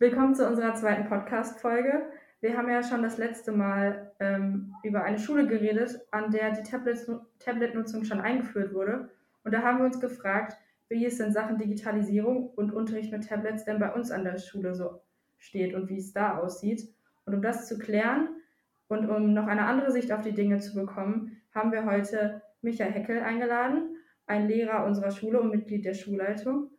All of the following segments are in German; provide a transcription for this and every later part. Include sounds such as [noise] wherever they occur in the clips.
Willkommen zu unserer zweiten Podcast-Folge. Wir haben ja schon das letzte Mal ähm, über eine Schule geredet, an der die Tablet-Nutzung schon eingeführt wurde. Und da haben wir uns gefragt, wie es in Sachen Digitalisierung und Unterricht mit Tablets denn bei uns an der Schule so steht und wie es da aussieht. Und um das zu klären und um noch eine andere Sicht auf die Dinge zu bekommen, haben wir heute Michael Heckel eingeladen, ein Lehrer unserer Schule und Mitglied der Schulleitung.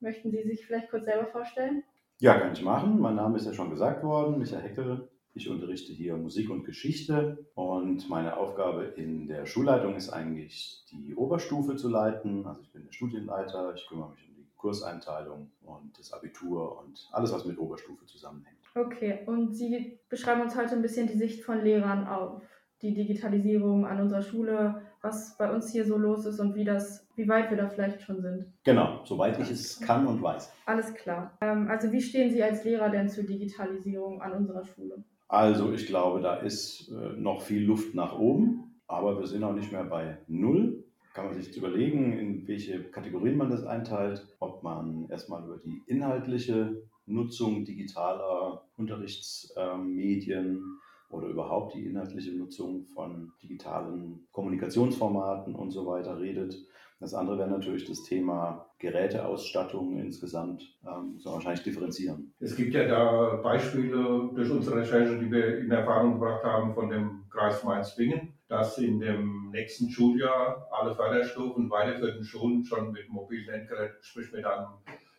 Möchten Sie sich vielleicht kurz selber vorstellen? Ja, kann ich machen. Mein Name ist ja schon gesagt worden, Michael Heckel. Ich unterrichte hier Musik und Geschichte und meine Aufgabe in der Schulleitung ist eigentlich, die Oberstufe zu leiten. Also ich bin der Studienleiter, ich kümmere mich um die Kurseinteilung und das Abitur und alles, was mit Oberstufe zusammenhängt. Okay, und Sie beschreiben uns heute ein bisschen die Sicht von Lehrern auf die Digitalisierung an unserer Schule, was bei uns hier so los ist und wie das, wie weit wir da vielleicht schon sind. Genau, soweit ich es kann und weiß. Alles klar. Ähm, also wie stehen Sie als Lehrer denn zur Digitalisierung an unserer Schule? Also ich glaube, da ist äh, noch viel Luft nach oben, aber wir sind auch nicht mehr bei Null. Kann man sich jetzt überlegen, in welche Kategorien man das einteilt, ob man erstmal über die inhaltliche Nutzung digitaler Unterrichtsmedien oder überhaupt die inhaltliche Nutzung von digitalen Kommunikationsformaten und so weiter redet. Das andere wäre natürlich das Thema Geräteausstattung insgesamt. Ähm, man wahrscheinlich differenzieren. Es gibt ja da Beispiele durch unsere Recherche, die wir in Erfahrung gebracht haben von dem Kreis Mainz-Bingen, dass in dem nächsten Schuljahr alle Förderstufen weiterführenden Schulen schon mit mobilen Endgeräten, sprich mit einem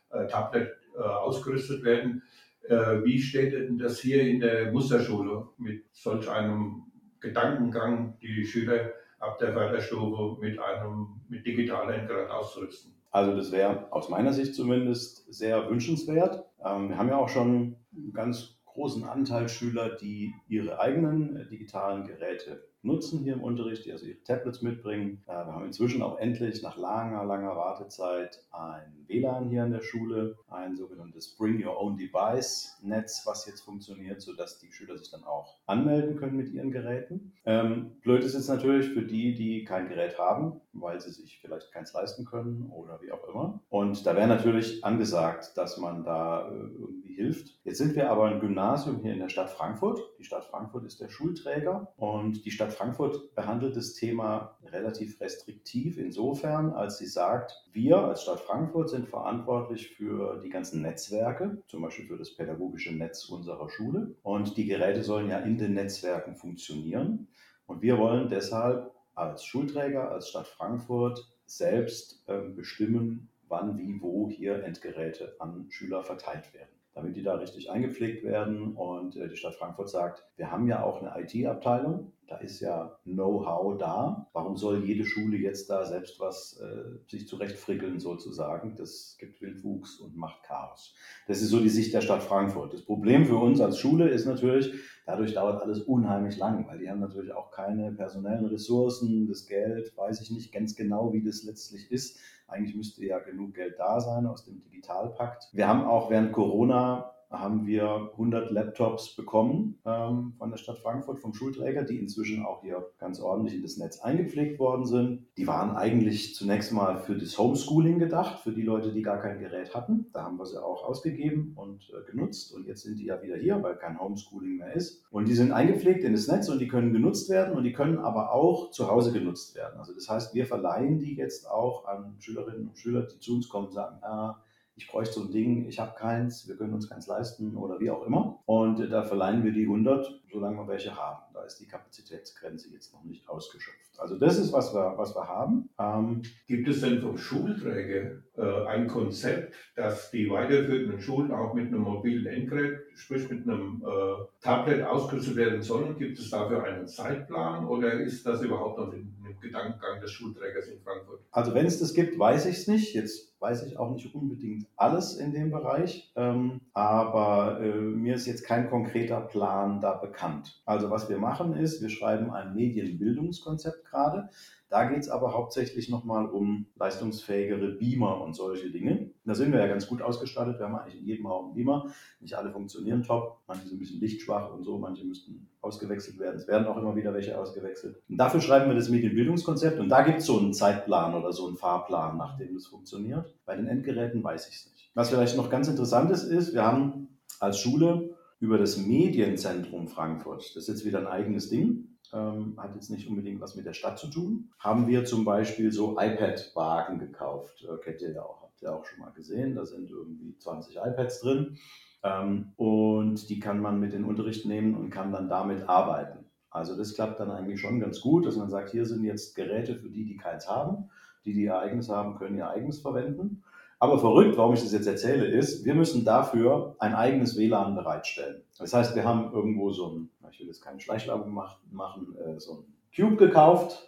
äh, Tablet äh, ausgerüstet werden. Äh, wie steht denn das hier in der Musterschule mit solch einem Gedankengang, die Schüler ab der Förderstufe mit einem mit digitalen Endgerät auszurüsten? Also das wäre aus meiner Sicht zumindest sehr wünschenswert. Ähm, wir haben ja auch schon einen ganz großen Anteil Schüler, die ihre eigenen äh, digitalen Geräte nutzen hier im Unterricht, die also ihre Tablets mitbringen. Äh, wir haben inzwischen auch endlich nach langer, langer Wartezeit ein WLAN hier in der Schule, ein sogenanntes Bring Your Own Device Netz, was jetzt funktioniert, sodass die Schüler sich dann auch anmelden können mit ihren Geräten. Ähm, blöd ist jetzt natürlich für die, die kein Gerät haben, weil sie sich vielleicht keins leisten können oder wie auch immer. Und da wäre natürlich angesagt, dass man da äh, irgendwie hilft. Jetzt sind wir aber ein Gymnasium hier in der Stadt Frankfurt. Die Stadt Frankfurt ist der Schulträger und die Stadt Frankfurt behandelt das Thema relativ restriktiv insofern, als sie sagt, wir als Stadt Frankfurt sind verantwortlich für die ganzen Netzwerke, zum Beispiel für das pädagogische Netz unserer Schule. Und die Geräte sollen ja in den Netzwerken funktionieren. Und wir wollen deshalb als Schulträger, als Stadt Frankfurt selbst äh, bestimmen, wann, wie, wo hier Endgeräte an Schüler verteilt werden damit die da richtig eingepflegt werden. Und äh, die Stadt Frankfurt sagt, wir haben ja auch eine IT-Abteilung, da ist ja Know-how da. Warum soll jede Schule jetzt da selbst was äh, sich zurechtfrickeln sozusagen? Das gibt Wildwuchs und macht Chaos. Das ist so die Sicht der Stadt Frankfurt. Das Problem für uns als Schule ist natürlich, dadurch dauert alles unheimlich lang, weil die haben natürlich auch keine personellen Ressourcen, das Geld, weiß ich nicht ganz genau, wie das letztlich ist eigentlich müsste ja genug Geld da sein aus dem Digitalpakt. Wir haben auch während Corona haben wir 100 Laptops bekommen ähm, von der Stadt Frankfurt, vom Schulträger, die inzwischen auch hier ganz ordentlich in das Netz eingepflegt worden sind. Die waren eigentlich zunächst mal für das Homeschooling gedacht, für die Leute, die gar kein Gerät hatten. Da haben wir sie auch ausgegeben und äh, genutzt. Und jetzt sind die ja wieder hier, weil kein Homeschooling mehr ist. Und die sind eingepflegt in das Netz und die können genutzt werden und die können aber auch zu Hause genutzt werden. Also das heißt, wir verleihen die jetzt auch an Schülerinnen und Schüler, die zu uns kommen und sagen, ah, ich bräuchte so ein Ding, ich habe keins, wir können uns keins leisten oder wie auch immer. Und da verleihen wir die 100, solange wir welche haben. Da ist die Kapazitätsgrenze jetzt noch nicht ausgeschöpft. Also das ist, was wir, was wir haben. Ähm, Gibt es denn vom Schulträger äh, ein Konzept, dass die weiterführenden Schulen auch mit einem mobilen Endgerät, sprich mit einem äh, Tablet ausgerüstet werden sollen? Gibt es dafür einen Zeitplan oder ist das überhaupt noch im, im Gedankengang des Schulträgers in Frankfurt? Also wenn es das gibt, weiß ich es nicht. Jetzt weiß ich auch nicht unbedingt alles in dem Bereich, ähm, aber äh, mir ist jetzt kein konkreter Plan da bekannt. Also was wir machen ist, wir schreiben ein Medienbildungskonzept gerade. Da geht es aber hauptsächlich nochmal um leistungsfähigere Beamer und solche Dinge. Da sind wir ja ganz gut ausgestattet. Wir haben eigentlich in jedem Raum einen Beamer. Nicht alle funktionieren top. Manche sind ein bisschen lichtschwach und so. Manche müssten ausgewechselt werden. Es werden auch immer wieder welche ausgewechselt. Und dafür schreiben wir das Medienbildungskonzept. Und da gibt es so einen Zeitplan oder so einen Fahrplan, nach dem das funktioniert. Bei den Endgeräten weiß ich es nicht. Was vielleicht noch ganz interessant ist, ist, wir haben als Schule über das Medienzentrum Frankfurt, das ist jetzt wieder ein eigenes Ding, ähm, hat jetzt nicht unbedingt was mit der Stadt zu tun, haben wir zum Beispiel so iPad-Wagen gekauft. Äh, kennt ihr ja auch, habt ihr auch schon mal gesehen. Da sind irgendwie 20 iPads drin. Ähm, und die kann man mit in den Unterricht nehmen und kann dann damit arbeiten. Also das klappt dann eigentlich schon ganz gut, dass man sagt, hier sind jetzt Geräte für die, die keins haben. Die, die ihr eigenes haben, können ihr eigenes verwenden. Aber verrückt, warum ich das jetzt erzähle, ist, wir müssen dafür ein eigenes WLAN bereitstellen. Das heißt, wir haben irgendwo so ein, ich will jetzt keine Schleichwerbung machen, äh, so ein Cube gekauft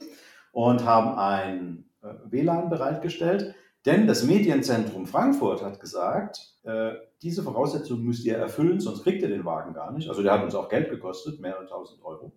und haben ein äh, WLAN bereitgestellt. Denn das Medienzentrum Frankfurt hat gesagt, äh, diese Voraussetzungen müsst ihr erfüllen, sonst kriegt ihr den Wagen gar nicht. Also der hat uns auch Geld gekostet, mehrere tausend Euro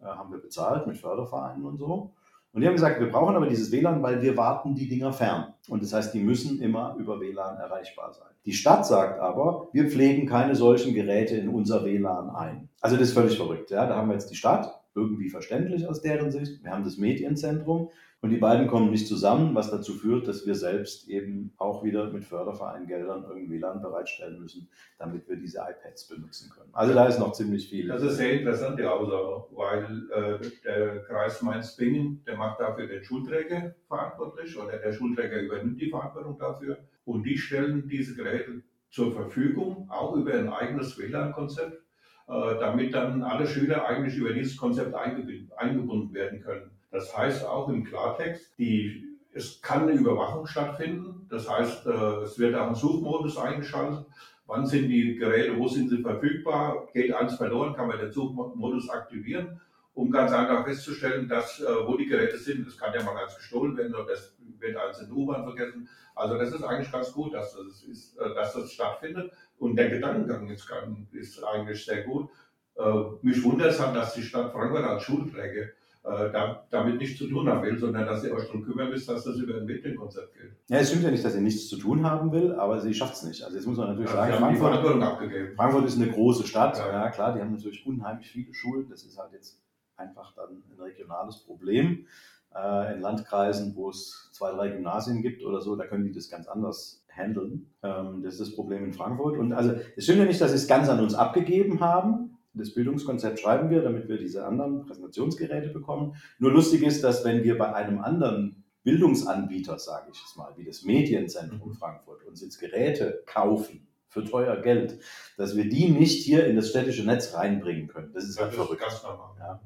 haben wir bezahlt mit Fördervereinen und so. Und die haben gesagt, wir brauchen aber dieses WLAN, weil wir warten die Dinger fern. Und das heißt, die müssen immer über WLAN erreichbar sein. Die Stadt sagt aber, wir pflegen keine solchen Geräte in unser WLAN ein. Also das ist völlig verrückt. Ja? Da haben wir jetzt die Stadt, irgendwie verständlich aus deren Sicht. Wir haben das Medienzentrum und die beiden kommen nicht zusammen, was dazu führt, dass wir selbst eben auch wieder mit Fördervereingeldern irgendwie WLAN bereitstellen müssen, damit wir diese iPads benutzen können. Also da ist noch ziemlich viel. Das ist sehr interessant, die Aussage, weil äh, der Kreis Mainz-Bingen, der macht dafür den Schulträger verantwortlich oder der Schulträger übernimmt die Verantwortung dafür und die stellen diese Geräte zur Verfügung, auch über ein eigenes WLAN-Konzept äh, damit dann alle Schüler eigentlich über dieses Konzept eingebunden werden können. Das heißt auch im Klartext, die, es kann eine Überwachung stattfinden. Das heißt, äh, es wird auch ein Suchmodus eingeschaltet. Wann sind die Geräte, wo sind sie verfügbar? Geht eins verloren, kann man den Suchmodus aktivieren, um ganz einfach festzustellen, dass, äh, wo die Geräte sind. Das kann ja mal ganz gestohlen werden oder das wird eins in der U-Bahn vergessen. Also das ist eigentlich ganz gut, dass das, ist, dass das stattfindet. Und der Gedankengang ist, ist eigentlich sehr gut. Äh, mich wundert es halt, dass die Stadt Frankfurt als Schulträger äh, da, damit nichts zu tun haben will, sondern dass ihr euch darum kümmern müsst, dass das über ein Medienkonzept geht. Ja, es stimmt ja nicht, dass sie nichts zu tun haben will, aber sie schafft es nicht. Also jetzt muss man natürlich ja, sagen, Frankfurt, Frankfurt, ist eine große Stadt. Ja. ja. klar, die haben natürlich unheimlich viele Schulen. Das ist halt jetzt einfach dann ein regionales Problem. Äh, in Landkreisen, wo es zwei, drei Gymnasien gibt oder so, da können die das ganz anders handeln. Ähm, das ist das Problem in Frankfurt. Und also es stimmt ja nicht, dass sie es ganz an uns abgegeben haben. Das Bildungskonzept schreiben wir, damit wir diese anderen Präsentationsgeräte bekommen. Nur lustig ist, dass wenn wir bei einem anderen Bildungsanbieter, sage ich es mal, wie das Medienzentrum mhm. Frankfurt, uns jetzt Geräte kaufen für teuer Geld, dass wir die nicht hier in das städtische Netz reinbringen können. Das ist halt verrückt. Ja.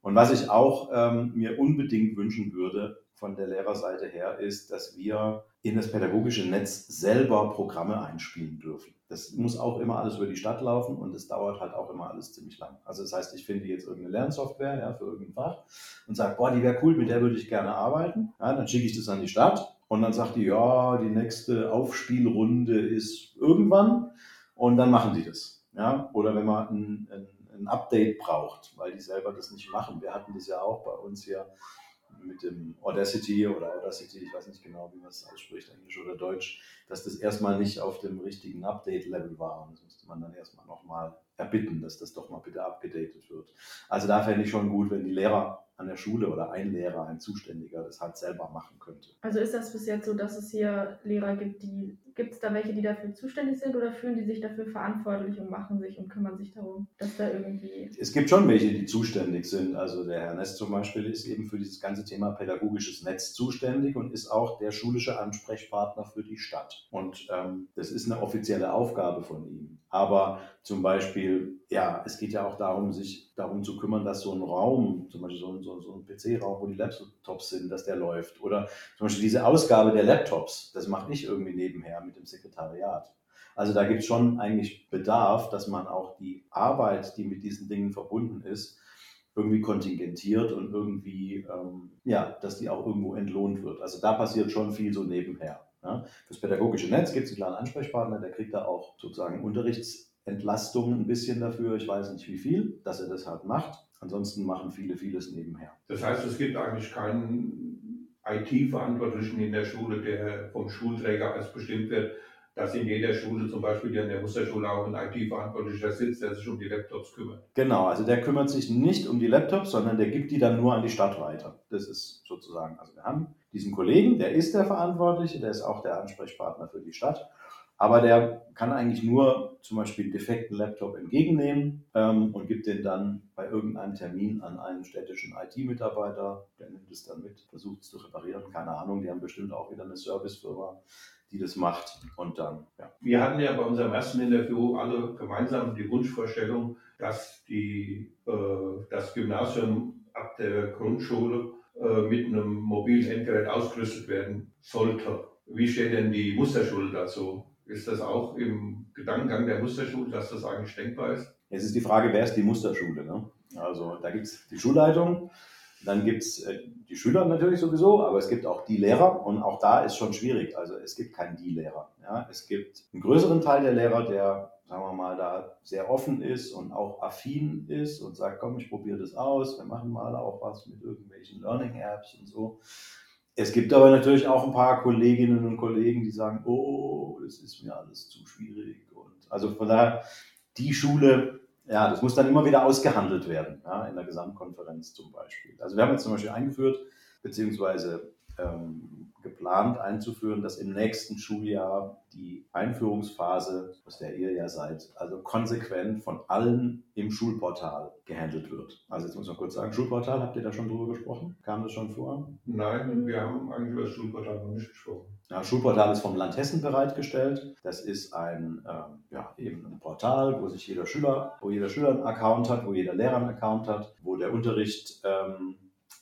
Und was ich auch ähm, mir unbedingt wünschen würde, von der Lehrerseite her ist, dass wir in das pädagogische Netz selber Programme einspielen dürfen. Das muss auch immer alles über die Stadt laufen und es dauert halt auch immer alles ziemlich lang. Also das heißt, ich finde jetzt irgendeine Lernsoftware ja, für irgendein Fach und sage, boah, die wäre cool, mit der würde ich gerne arbeiten. Ja, dann schicke ich das an die Stadt und dann sagt die, ja, die nächste Aufspielrunde ist irgendwann und dann machen die das. Ja? Oder wenn man ein, ein, ein Update braucht, weil die selber das nicht machen. Wir hatten das ja auch bei uns hier mit dem Audacity oder Audacity, ich weiß nicht genau, wie man es ausspricht, Englisch oder Deutsch, dass das erstmal nicht auf dem richtigen Update-Level war. Und das musste man dann erstmal nochmal erbitten, dass das doch mal bitte abgedatet wird. Also da fände ich schon gut, wenn die Lehrer an der Schule oder ein Lehrer, ein Zuständiger das halt selber machen könnte. Also ist das bis jetzt so, dass es hier Lehrer gibt, die, gibt es da welche, die dafür zuständig sind oder fühlen die sich dafür verantwortlich und machen sich und kümmern sich darum, dass da irgendwie... Es gibt schon welche, die zuständig sind. Also der Herr Ness zum Beispiel ist eben für dieses ganze Thema pädagogisches Netz zuständig und ist auch der schulische Ansprechpartner für die Stadt. Und ähm, das ist eine offizielle Aufgabe von ihm. Aber zum Beispiel, ja, es geht ja auch darum, sich darum zu kümmern, dass so ein Raum, zum Beispiel so ein, so, so ein PC-Raum, wo die Laptops sind, dass der läuft. Oder zum Beispiel diese Ausgabe der Laptops, das mache ich irgendwie nebenher mit dem Sekretariat. Also da gibt es schon eigentlich Bedarf, dass man auch die Arbeit, die mit diesen Dingen verbunden ist, irgendwie kontingentiert und irgendwie, ähm, ja, dass die auch irgendwo entlohnt wird. Also da passiert schon viel so nebenher. Ja. Fürs pädagogische Netz gibt es einen klaren Ansprechpartner, der kriegt da auch sozusagen Unterrichtsentlastung ein bisschen dafür. Ich weiß nicht wie viel, dass er das halt macht. Ansonsten machen viele vieles nebenher. Das heißt, es gibt eigentlich keinen IT-Verantwortlichen in der Schule, der vom Schulträger als bestimmt wird, dass in jeder Schule, zum Beispiel in der Musterschule, auch ein IT-Verantwortlicher sitzt, der sich um die Laptops kümmert. Genau, also der kümmert sich nicht um die Laptops, sondern der gibt die dann nur an die Stadt weiter. Das ist sozusagen, also wir haben diesen Kollegen, der ist der Verantwortliche, der ist auch der Ansprechpartner für die Stadt. Aber der kann eigentlich nur zum Beispiel einen defekten Laptop entgegennehmen ähm, und gibt den dann bei irgendeinem Termin an einen städtischen IT-Mitarbeiter. Der nimmt es dann mit, versucht es zu reparieren. Keine Ahnung, die haben bestimmt auch wieder eine Servicefirma, die das macht. Und dann, ja. Wir hatten ja bei unserem ersten Interview alle gemeinsam die Wunschvorstellung, dass die, äh, das Gymnasium ab der Grundschule äh, mit einem mobilen Endgerät ausgerüstet werden sollte. Wie steht denn die Musterschule dazu? Ist das auch im Gedankengang der Musterschule, dass das eigentlich denkbar ist? Jetzt ist die Frage, wer ist die Musterschule? Ne? Also da gibt es die Schulleitung, dann gibt es äh, die Schüler natürlich sowieso, aber es gibt auch die Lehrer und auch da ist schon schwierig. Also es gibt keinen Die-Lehrer. Ja? Es gibt einen größeren Teil der Lehrer, der, sagen wir mal, da sehr offen ist und auch affin ist und sagt, komm, ich probiere das aus, wir machen mal auch was mit irgendwelchen Learning-Apps und so. Es gibt aber natürlich auch ein paar Kolleginnen und Kollegen, die sagen, oh, das ist mir alles zu schwierig. Und also von daher, die Schule, ja, das muss dann immer wieder ausgehandelt werden, ja, in der Gesamtkonferenz zum Beispiel. Also wir haben jetzt zum Beispiel eingeführt, beziehungsweise ähm, geplant einzuführen, dass im nächsten Schuljahr die Einführungsphase, aus der ihr ja seid, also konsequent von allen im Schulportal gehandelt wird. Also jetzt muss man kurz sagen, Schulportal, habt ihr da schon drüber gesprochen? Kam das schon vor? Nein, wir haben eigentlich über das Schulportal noch nicht gesprochen. Ja, Schulportal ist vom Land Hessen bereitgestellt. Das ist ein, ähm, ja, eben ein Portal, wo sich jeder Schüler, wo jeder Schüler einen Account hat, wo jeder Lehrer einen Account hat, wo der Unterricht ähm,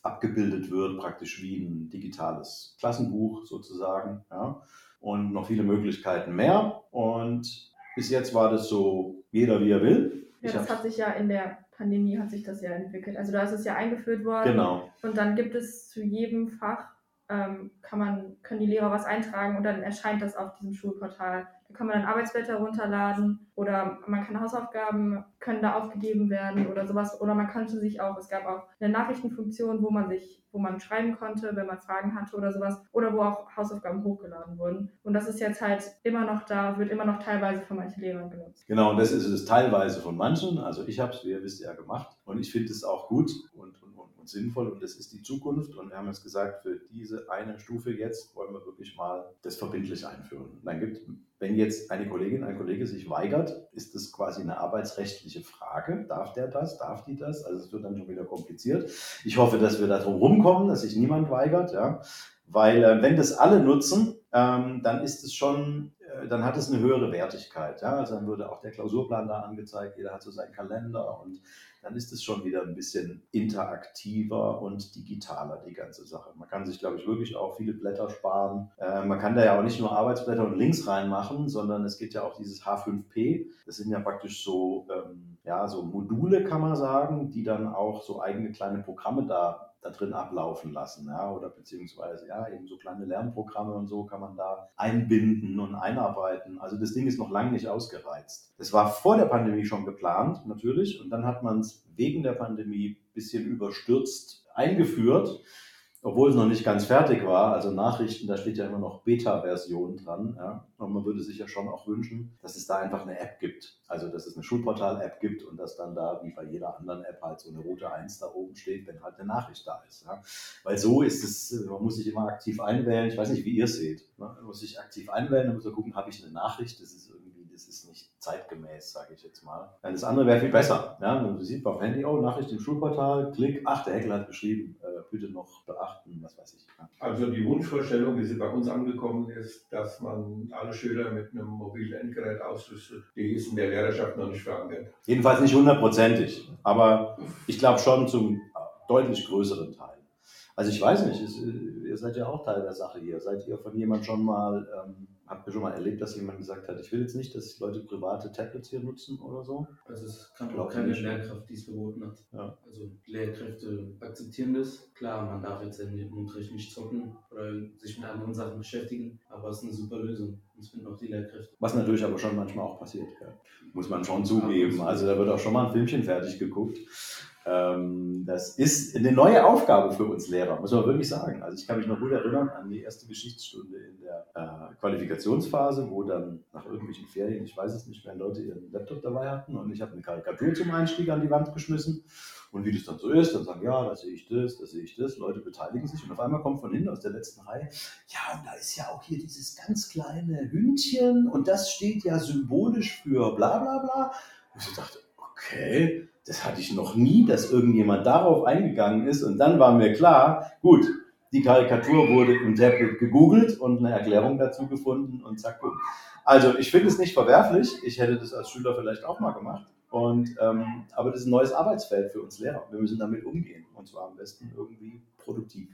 abgebildet wird, praktisch wie ein digitales Klassenbuch sozusagen. Ja. Und noch viele Möglichkeiten mehr. Und bis jetzt war das so, jeder wie er will. Ja, das hat sich ja in der Pandemie hat sich das ja entwickelt. Also da ist es ja eingeführt worden. Genau. Und dann gibt es zu jedem Fach ähm, kann man, können die Lehrer was eintragen und dann erscheint das auf diesem Schulportal. Da kann man dann Arbeitsblätter runterladen oder man kann Hausaufgaben, können da aufgegeben werden oder sowas. Oder man konnte sich auch, es gab auch eine Nachrichtenfunktion, wo man sich, wo man schreiben konnte, wenn man Fragen hatte oder sowas. Oder wo auch Hausaufgaben hochgeladen wurden. Und das ist jetzt halt immer noch da, wird immer noch teilweise von manchen Lehrern genutzt. Genau, und das ist es teilweise von manchen. Also ich habe es, wie ihr wisst, ja gemacht. Und ich finde es auch gut und, und, sinnvoll und das ist die Zukunft. Und wir haben jetzt gesagt, für diese eine Stufe jetzt wollen wir wirklich mal das verbindlich einführen. Dann gibt, wenn jetzt eine Kollegin, ein Kollege sich weigert, ist das quasi eine arbeitsrechtliche Frage. Darf der das? Darf die das? Also es wird dann schon wieder kompliziert. Ich hoffe, dass wir da drum rumkommen, dass sich niemand weigert, ja. Weil äh, wenn das alle nutzen, ähm, dann ist es schon, dann hat es eine höhere Wertigkeit. Ja? Also dann würde auch der Klausurplan da angezeigt, jeder hat so seinen Kalender und dann ist es schon wieder ein bisschen interaktiver und digitaler, die ganze Sache. Man kann sich, glaube ich, wirklich auch viele Blätter sparen. Äh, man kann da ja auch nicht nur Arbeitsblätter und Links reinmachen, sondern es gibt ja auch dieses H5P. Das sind ja praktisch so, ähm, ja, so Module, kann man sagen, die dann auch so eigene kleine Programme da da drin ablaufen lassen, ja, oder beziehungsweise ja, eben so kleine Lernprogramme und so kann man da einbinden und einarbeiten. Also das Ding ist noch lange nicht ausgereizt. Das war vor der Pandemie schon geplant, natürlich, und dann hat man es wegen der Pandemie ein bisschen überstürzt eingeführt obwohl es noch nicht ganz fertig war, also Nachrichten, da steht ja immer noch Beta-Version dran. Ja? Und man würde sich ja schon auch wünschen, dass es da einfach eine App gibt. Also, dass es eine Schulportal-App gibt und dass dann da, wie bei jeder anderen App, halt so eine rote 1 da oben steht, wenn halt eine Nachricht da ist. Ja? Weil so ist es, man muss sich immer aktiv einwählen. Ich weiß nicht, wie ihr es seht. Ne? Man muss sich aktiv einwählen, dann muss man gucken, habe ich eine Nachricht? Das ist irgendwie, das ist nicht zeitgemäß, sage ich jetzt mal. Das andere wäre viel besser. Ja? Man sieht auf Handy, oh, Nachricht im Schulportal, Klick, ach, der Heckel hat geschrieben, äh, bitte noch beachten, was weiß ich. Ja. Also die Wunschvorstellung, wie sie bei uns angekommen ist, dass man alle Schüler mit einem mobilen Endgerät ausrüstet, die ist in der Lehrerschaft noch nicht verankert. Jedenfalls nicht hundertprozentig, aber ich glaube schon zum deutlich größeren Teil. Also ich weiß nicht, es, ihr seid ja auch Teil der Sache hier. Seid ihr von jemandem schon mal ähm, Habt ihr schon mal erlebt, dass jemand gesagt hat, ich will jetzt nicht, dass Leute private Tablets hier nutzen oder so? Also es kam auch keine Lehrkraft, die es verboten hat. Ja. Also Lehrkräfte akzeptieren das. Klar, man darf jetzt im Unterricht nicht zocken oder sich mit anderen Sachen beschäftigen, aber es ist eine super Lösung. Das finden auch die Lehrkräfte. Was natürlich aber schon manchmal auch passiert, ja. muss man schon zugeben. Also da wird auch schon mal ein Filmchen fertig geguckt. Ähm, das ist eine neue Aufgabe für uns Lehrer, muss man wirklich sagen. Also ich kann mich noch gut erinnern an die erste Geschichtsstunde in der äh, Qualifikationsphase, wo dann nach irgendwelchen Ferien, ich weiß es nicht mehr, Leute ihren Laptop dabei hatten und ich habe eine Karikatur zum Einstieg an die Wand geschmissen Und wie das dann so ist, dann sagen, ja, da sehe ich das, da sehe ich das, Leute beteiligen sich und auf einmal kommt von hinten aus der letzten Reihe, ja, und da ist ja auch hier dieses ganz kleine Hündchen und das steht ja symbolisch für bla bla bla. Und ich dachte, okay, das hatte ich noch nie, dass irgendjemand darauf eingegangen ist und dann war mir klar, gut, die Karikatur wurde im Tablet gegoogelt und eine Erklärung dazu gefunden und zack, boom. Also ich finde es nicht verwerflich. Ich hätte das als Schüler vielleicht auch mal gemacht. Und, ähm, aber das ist ein neues Arbeitsfeld für uns Lehrer. Wir müssen damit umgehen und zwar am besten irgendwie produktiv.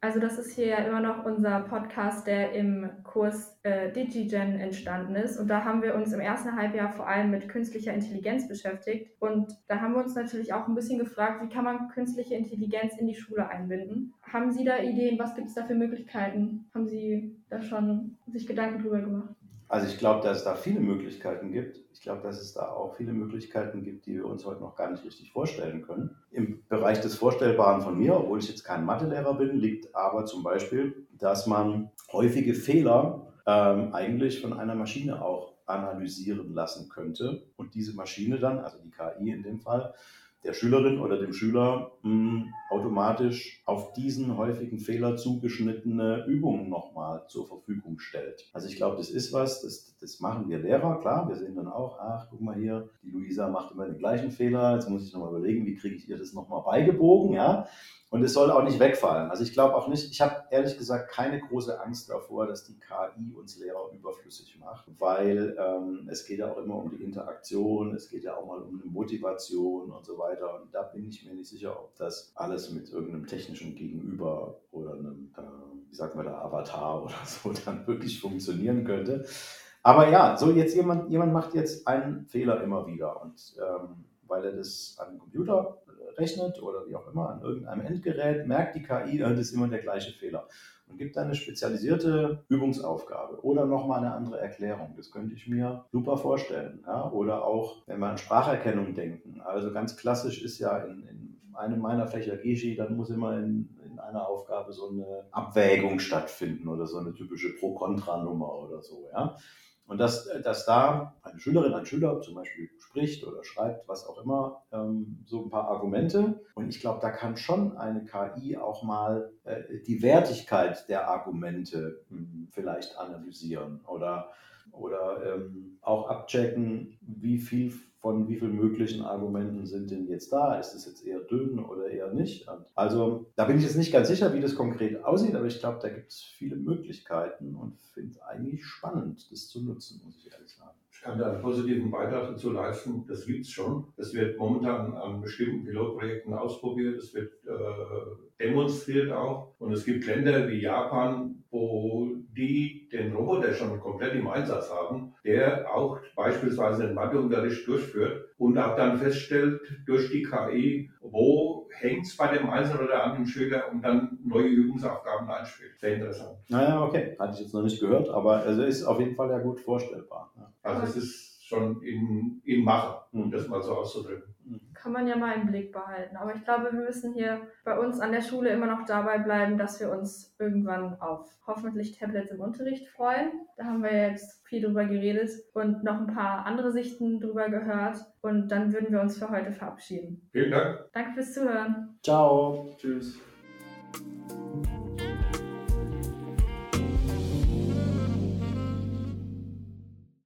Also das ist hier ja immer noch unser Podcast, der im Kurs äh, DigiGen entstanden ist. Und da haben wir uns im ersten Halbjahr vor allem mit künstlicher Intelligenz beschäftigt. Und da haben wir uns natürlich auch ein bisschen gefragt, wie kann man künstliche Intelligenz in die Schule einbinden? Haben Sie da Ideen? Was gibt es da für Möglichkeiten? Haben Sie da schon sich Gedanken drüber gemacht? Also ich glaube, dass es da viele Möglichkeiten gibt. Ich glaube, dass es da auch viele Möglichkeiten gibt, die wir uns heute noch gar nicht richtig vorstellen können. Im Bereich des Vorstellbaren von mir, obwohl ich jetzt kein Mathelehrer bin, liegt aber zum Beispiel, dass man häufige Fehler ähm, eigentlich von einer Maschine auch analysieren lassen könnte und diese Maschine dann, also die KI in dem Fall, der Schülerin oder dem Schüler mh, hm, automatisch auf diesen häufigen Fehler zugeschnittene Übungen nochmal zur Verfügung stellt. Also ich glaube, das ist was, das, das machen wir Lehrer, klar, wir sehen dann auch, ach, guck mal hier, die Luisa macht immer den gleichen Fehler, jetzt muss ich nochmal überlegen, wie kriege ich ihr das nochmal beigebogen, ja. Und es soll auch nicht wegfallen. Also ich glaube auch nicht, ich habe ehrlich gesagt keine große Angst davor, dass die KI uns Lehrer überflüssig macht, weil ähm, es geht ja auch immer um die Interaktion, es geht ja auch mal um eine Motivation und so weiter. Und da bin ich mir nicht sicher, ob das alles mit irgendeinem technischen Gegenüber oder einem, äh, wie sagt man da, Avatar [laughs] oder so dann wirklich funktionieren könnte. Aber ja, so jetzt jemand, jemand macht jetzt einen Fehler immer wieder und ähm, weil er das an den Computer rechnet oder wie auch immer an irgendeinem Endgerät, merkt die KI, das ist immer der gleiche Fehler und gibt dann eine spezialisierte Übungsaufgabe oder nochmal eine andere Erklärung. Das könnte ich mir super vorstellen. Ja? Oder auch, wenn wir an Spracherkennung denken. Also ganz klassisch ist ja in, in einem meiner Fächer Geschi, dann muss immer in, in einer Aufgabe so eine Abwägung stattfinden oder so eine typische Pro-Kontra-Nummer oder so. Ja? Und dass, dass da eine Schülerin, ein Schüler zum Beispiel spricht oder schreibt, was auch immer, ähm, so ein paar Argumente. Und ich glaube, da kann schon eine KI auch mal äh, die Wertigkeit der Argumente mh, hm, vielleicht analysieren oder, oder ähm, auch abchecken, wie viel von wie vielen möglichen Argumenten sind denn jetzt da? Ist es jetzt eher dünn oder eher nicht? Also da bin ich jetzt nicht ganz sicher, wie das konkret aussieht, aber ich glaube, da gibt es viele Möglichkeiten und finde es eigentlich spannend, das zu nutzen, muss ich ehrlich sagen. Kann da einen positiven Beitrag dazu leisten. Das gibt es schon. Das wird momentan an bestimmten Pilotprojekten ausprobiert. Es wird äh, demonstriert auch. Und es gibt Länder wie Japan, wo die den Roboter schon komplett im Einsatz haben, der auch beispielsweise den Matheunterricht durchführt und auch dann feststellt durch die KI, wo hängt es bei dem einen oder anderen Schüler und dann neue Übungsaufgaben einspielt. Sehr interessant. Naja, okay. Hatte ich jetzt noch nicht gehört, aber es also ist auf jeden Fall ja gut vorstellbar. Ja. Also es ist schon in, in Mache, um das mal so auszudrücken. Kann man ja mal im Blick behalten. Aber ich glaube, wir müssen hier bei uns an der Schule immer noch dabei bleiben, dass wir uns irgendwann auf hoffentlich Tablets im Unterricht freuen. Da haben wir jetzt viel drüber geredet und noch ein paar andere Sichten drüber gehört. Und dann würden wir uns für heute verabschieden. Vielen Dank. Danke fürs Zuhören. Ciao. Tschüss. thank you